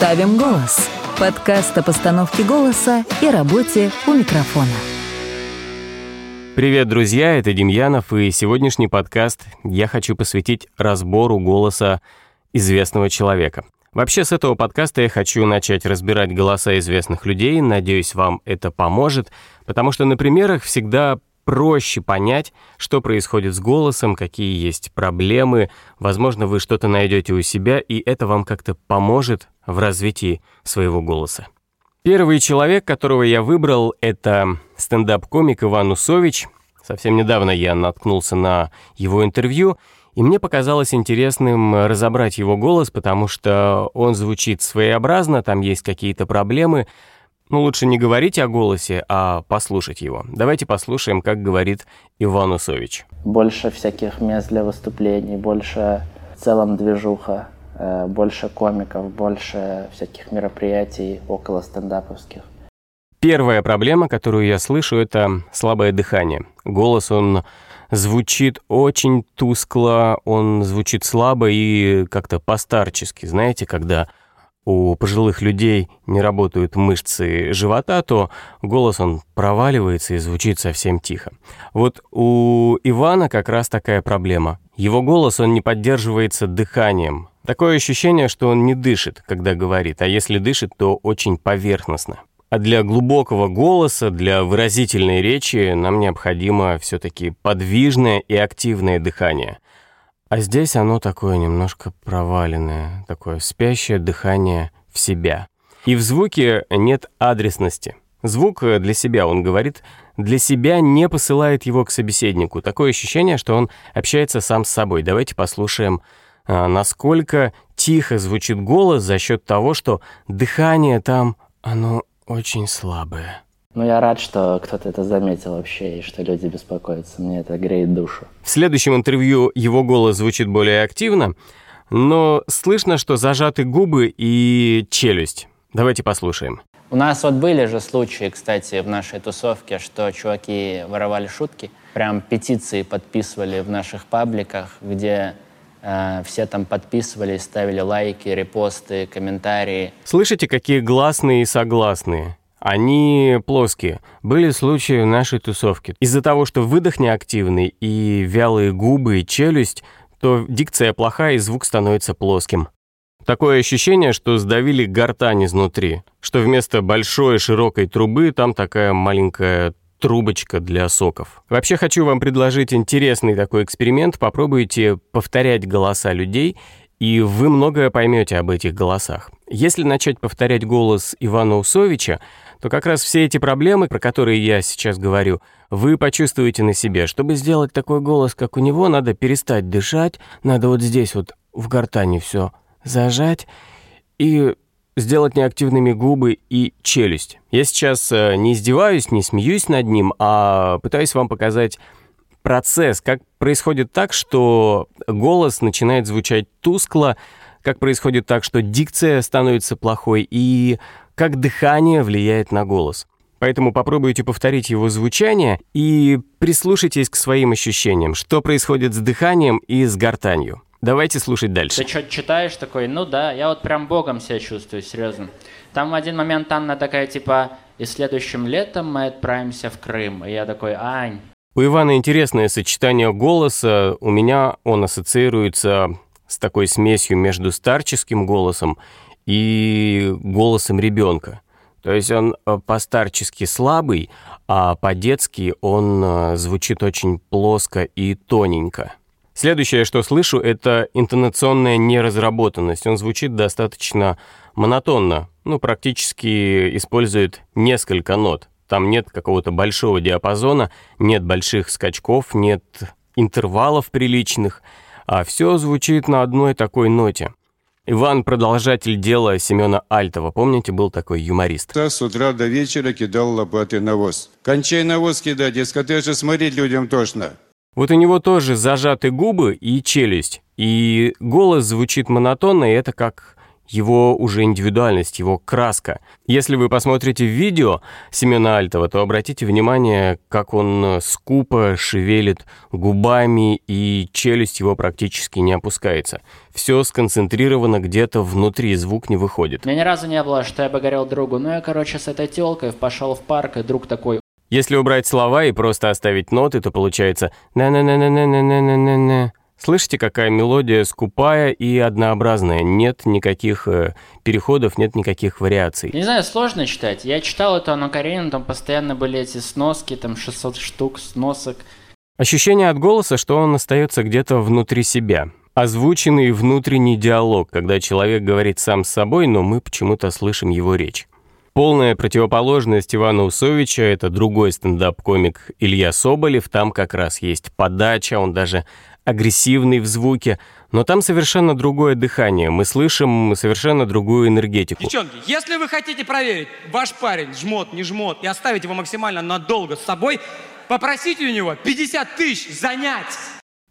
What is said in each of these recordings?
Ставим голос. Подкаст о постановке голоса и работе у микрофона. Привет, друзья, это Демьянов, и сегодняшний подкаст я хочу посвятить разбору голоса известного человека. Вообще, с этого подкаста я хочу начать разбирать голоса известных людей, надеюсь, вам это поможет, потому что на примерах всегда проще понять, что происходит с голосом, какие есть проблемы. Возможно, вы что-то найдете у себя, и это вам как-то поможет в развитии своего голоса. Первый человек, которого я выбрал, это стендап-комик Иван Усович. Совсем недавно я наткнулся на его интервью, и мне показалось интересным разобрать его голос, потому что он звучит своеобразно, там есть какие-то проблемы, ну, лучше не говорить о голосе, а послушать его. Давайте послушаем, как говорит Иван Усович. Больше всяких мест для выступлений, больше в целом движуха, э, больше комиков, больше всяких мероприятий около стендаповских. Первая проблема, которую я слышу, это слабое дыхание. Голос, он звучит очень тускло, он звучит слабо и как-то постарчески. Знаете, когда у пожилых людей не работают мышцы живота, то голос он проваливается и звучит совсем тихо. Вот у Ивана как раз такая проблема. Его голос он не поддерживается дыханием. Такое ощущение, что он не дышит, когда говорит, а если дышит, то очень поверхностно. А для глубокого голоса, для выразительной речи нам необходимо все-таки подвижное и активное дыхание – а здесь оно такое немножко проваленное, такое спящее дыхание в себя. И в звуке нет адресности. Звук для себя, он говорит, для себя не посылает его к собеседнику. Такое ощущение, что он общается сам с собой. Давайте послушаем, а, насколько тихо звучит голос за счет того, что дыхание там, оно очень слабое. Ну, я рад, что кто-то это заметил вообще, и что люди беспокоятся. Мне это греет душу. В следующем интервью его голос звучит более активно, но слышно, что зажаты губы и челюсть. Давайте послушаем. У нас вот были же случаи, кстати, в нашей тусовке, что чуваки воровали шутки. Прям петиции подписывали в наших пабликах, где э, все там подписывались, ставили лайки, репосты, комментарии. Слышите, какие гласные и согласные? Они плоские. Были случаи в нашей тусовке. Из-за того, что выдох неактивный и вялые губы и челюсть, то дикция плохая и звук становится плоским. Такое ощущение, что сдавили гортань изнутри, что вместо большой широкой трубы там такая маленькая трубочка для соков. Вообще хочу вам предложить интересный такой эксперимент. Попробуйте повторять голоса людей, и вы многое поймете об этих голосах. Если начать повторять голос Ивана Усовича, то как раз все эти проблемы, про которые я сейчас говорю, вы почувствуете на себе. Чтобы сделать такой голос, как у него, надо перестать дышать, надо вот здесь вот в гортани все зажать и сделать неактивными губы и челюсть. Я сейчас э, не издеваюсь, не смеюсь над ним, а пытаюсь вам показать процесс, как происходит так, что голос начинает звучать тускло, как происходит так, что дикция становится плохой, и как дыхание влияет на голос. Поэтому попробуйте повторить его звучание и прислушайтесь к своим ощущениям, что происходит с дыханием и с гортанью. Давайте слушать дальше. Ты что читаешь такой? Ну да, я вот прям богом себя чувствую, серьезно. Там в один момент Анна такая, типа, и следующим летом мы отправимся в Крым. И я такой, Ань. У Ивана интересное сочетание голоса. У меня он ассоциируется с такой смесью между старческим голосом и голосом ребенка. То есть он э, постарчески слабый, а по-детски он э, звучит очень плоско и тоненько. Следующее, что слышу, это интонационная неразработанность. Он звучит достаточно монотонно, ну, практически использует несколько нот. Там нет какого-то большого диапазона, нет больших скачков, нет интервалов приличных, а все звучит на одной такой ноте. Иван – продолжатель дела Семена Альтова. Помните, был такой юморист? С утра до вечера кидал лопаты навоз. Кончай навоз кидать, дескать, же смотреть людям тошно. Вот у него тоже зажаты губы и челюсть. И голос звучит монотонно, и это как его уже индивидуальность, его краска. Если вы посмотрите видео Семена Альтова, то обратите внимание, как он скупо шевелит губами, и челюсть его практически не опускается. Все сконцентрировано где-то внутри, звук не выходит. У меня ни разу не было, что я бы говорил другу, ну я, короче, с этой телкой пошел в парк, и друг такой, Если убрать слова и просто оставить ноты, то получается на-на-на-на-на-на-на-на-на. Слышите, какая мелодия скупая и однообразная? Нет никаких э, переходов, нет никаких вариаций. Не знаю, сложно читать. Я читал это на Каренину, там постоянно были эти сноски, там 600 штук сносок. Ощущение от голоса, что он остается где-то внутри себя. Озвученный внутренний диалог, когда человек говорит сам с собой, но мы почему-то слышим его речь. Полная противоположность Ивана Усовича — это другой стендап-комик Илья Соболев. Там как раз есть подача, он даже агрессивный в звуке, но там совершенно другое дыхание. Мы слышим совершенно другую энергетику. Девчонки, если вы хотите проверить, ваш парень жмот, не жмот, и оставить его максимально надолго с собой, попросите у него 50 тысяч занять.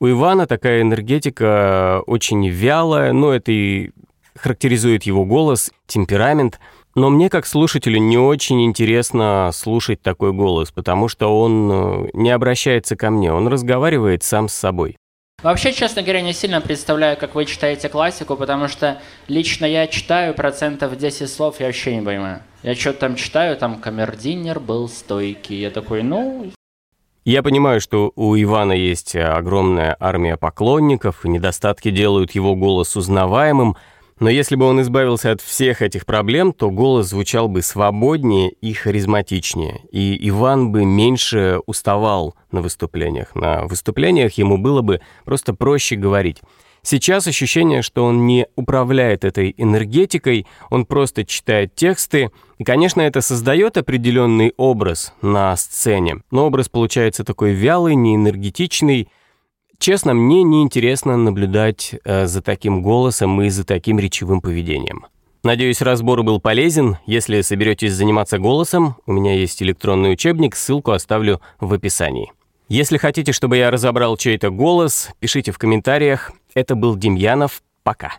У Ивана такая энергетика очень вялая, но это и характеризует его голос, темперамент. Но мне, как слушателю, не очень интересно слушать такой голос, потому что он э, не обращается ко мне, он разговаривает сам с собой. Вообще, честно говоря, не сильно представляю, как вы читаете классику, потому что лично я читаю процентов 10 слов, я вообще не понимаю. Я что-то там читаю, там камердинер был стойкий. Я такой, ну, Я понимаю, что у Ивана есть огромная армия поклонников, и недостатки делают его голос узнаваемым, но если бы он избавился от всех этих проблем, то голос звучал бы свободнее и харизматичнее, и Иван бы меньше уставал на выступлениях. На выступлениях ему было бы просто проще говорить. Сейчас ощущение, что он не управляет этой энергетикой, он просто читает тексты, и, конечно, это создает определенный образ на сцене, но образ получается такой вялый, неэнергетичный, Честно, мне неинтересно наблюдать э, за таким голосом и за таким речевым поведением. Надеюсь, разбор был полезен. Если соберетесь заниматься голосом, у меня есть электронный учебник, ссылку оставлю в описании. Если хотите, чтобы я разобрал чей-то голос, пишите в комментариях. Это был Демьянов. Пока.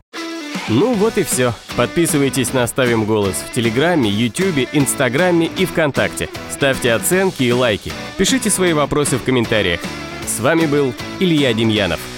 Ну вот и все. Подписывайтесь на «Ставим голос» в Телеграме, Ютубе, Инстаграме и ВКонтакте. Ставьте оценки и лайки. Пишите свои вопросы в комментариях. С вами был Илья Демьянов.